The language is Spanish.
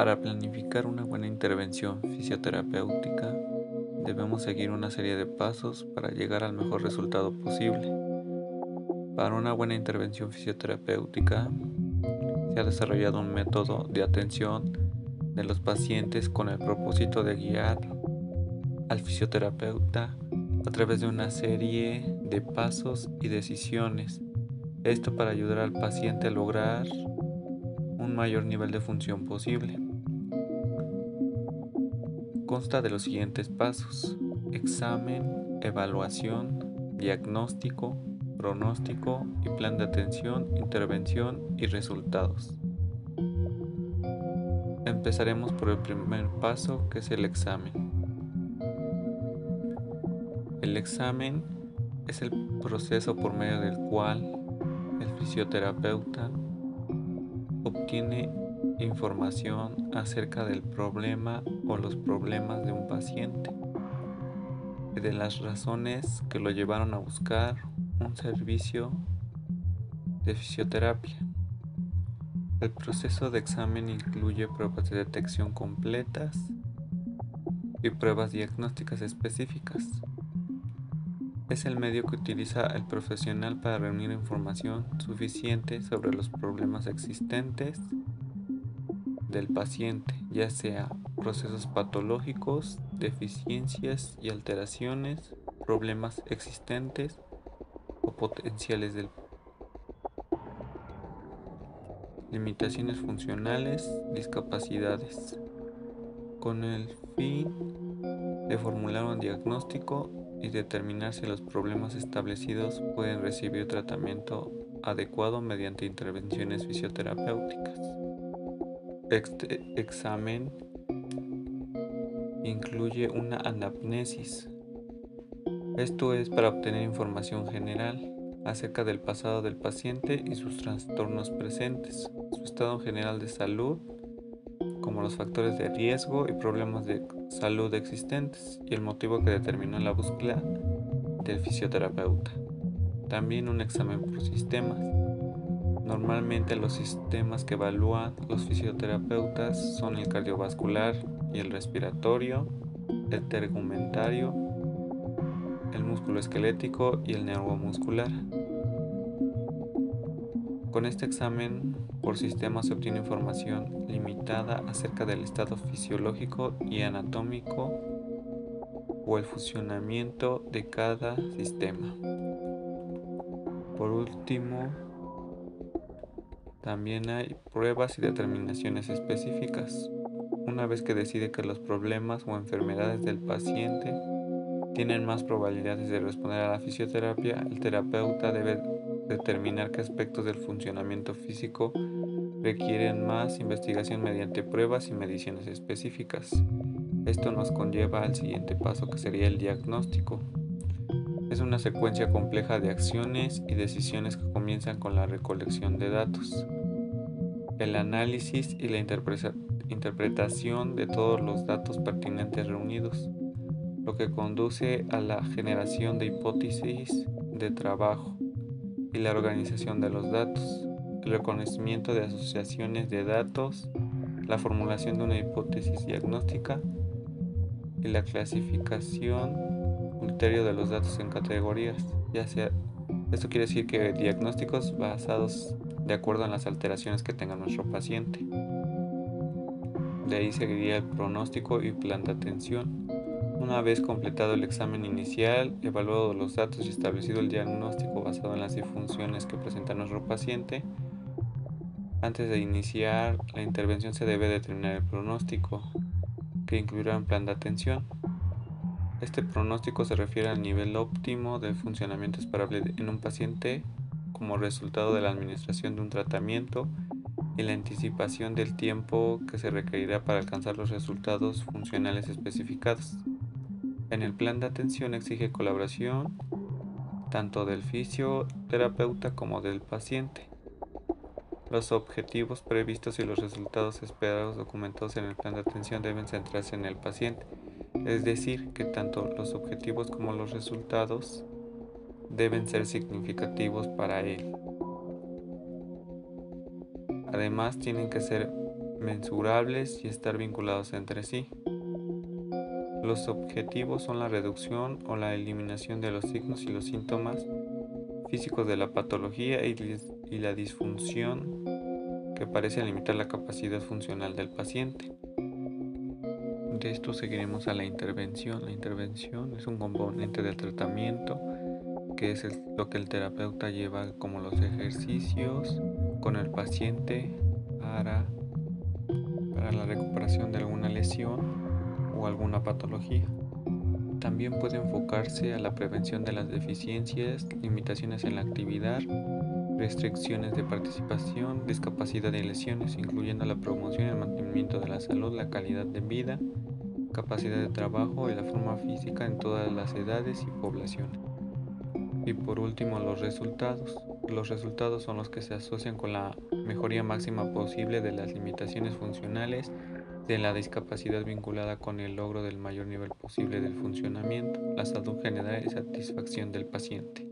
Para planificar una buena intervención fisioterapéutica debemos seguir una serie de pasos para llegar al mejor resultado posible. Para una buena intervención fisioterapéutica se ha desarrollado un método de atención de los pacientes con el propósito de guiar al fisioterapeuta a través de una serie de pasos y decisiones. Esto para ayudar al paciente a lograr un mayor nivel de función posible. Consta de los siguientes pasos. Examen, evaluación, diagnóstico, pronóstico y plan de atención, intervención y resultados. Empezaremos por el primer paso que es el examen. El examen es el proceso por medio del cual el fisioterapeuta obtiene información acerca del problema o los problemas de un paciente y de las razones que lo llevaron a buscar un servicio de fisioterapia. El proceso de examen incluye pruebas de detección completas y pruebas diagnósticas específicas. Es el medio que utiliza el profesional para reunir información suficiente sobre los problemas existentes del paciente, ya sea procesos patológicos, deficiencias y alteraciones, problemas existentes o potenciales del limitaciones funcionales, discapacidades, con el fin de formular un diagnóstico y determinar si los problemas establecidos pueden recibir tratamiento adecuado mediante intervenciones fisioterapéuticas. Este examen incluye una anamnesis. Esto es para obtener información general acerca del pasado del paciente y sus trastornos presentes, su estado general de salud, como los factores de riesgo y problemas de salud existentes y el motivo que determinó la búsqueda del fisioterapeuta. También un examen por sistemas. Normalmente los sistemas que evalúan los fisioterapeutas son el cardiovascular y el respiratorio, el tegumentario, el músculo esquelético y el neuromuscular. Con este examen por sistema se obtiene información limitada acerca del estado fisiológico y anatómico o el funcionamiento de cada sistema. Por último, también hay pruebas y determinaciones específicas. Una vez que decide que los problemas o enfermedades del paciente tienen más probabilidades de responder a la fisioterapia, el terapeuta debe determinar qué aspectos del funcionamiento físico requieren más investigación mediante pruebas y mediciones específicas. Esto nos conlleva al siguiente paso que sería el diagnóstico. Es una secuencia compleja de acciones y decisiones que comienzan con la recolección de datos, el análisis y la interpretación de todos los datos pertinentes reunidos, lo que conduce a la generación de hipótesis de trabajo y la organización de los datos, el reconocimiento de asociaciones de datos, la formulación de una hipótesis diagnóstica y la clasificación criterio de los datos en categorías, ya sea esto quiere decir que diagnósticos basados de acuerdo en las alteraciones que tenga nuestro paciente. De ahí seguiría el pronóstico y plan de atención. Una vez completado el examen inicial, evaluado los datos y establecido el diagnóstico basado en las disfunciones que presenta nuestro paciente, antes de iniciar la intervención se debe determinar el pronóstico, que incluirá un plan de atención. Este pronóstico se refiere al nivel óptimo de funcionamiento esperable en un paciente como resultado de la administración de un tratamiento y la anticipación del tiempo que se requerirá para alcanzar los resultados funcionales especificados. En el plan de atención exige colaboración tanto del fisioterapeuta como del paciente. Los objetivos previstos y los resultados esperados documentados en el plan de atención deben centrarse en el paciente, es decir, que tanto los objetivos como los resultados deben ser significativos para él. Además, tienen que ser mensurables y estar vinculados entre sí. Los objetivos son la reducción o la eliminación de los signos y los síntomas físicos de la patología y la disfunción que parece limitar la capacidad funcional del paciente. De esto seguiremos a la intervención. La intervención es un componente del tratamiento que es lo que el terapeuta lleva como los ejercicios con el paciente para, para la recuperación de alguna lesión o alguna patología. También puede enfocarse a la prevención de las deficiencias, limitaciones en la actividad, restricciones de participación, discapacidad y lesiones, incluyendo la promoción y el mantenimiento de la salud, la calidad de vida, capacidad de trabajo y la forma física en todas las edades y poblaciones. Y por último, los resultados. Los resultados son los que se asocian con la mejoría máxima posible de las limitaciones funcionales de la discapacidad vinculada con el logro del mayor nivel posible del funcionamiento, la salud general y satisfacción del paciente.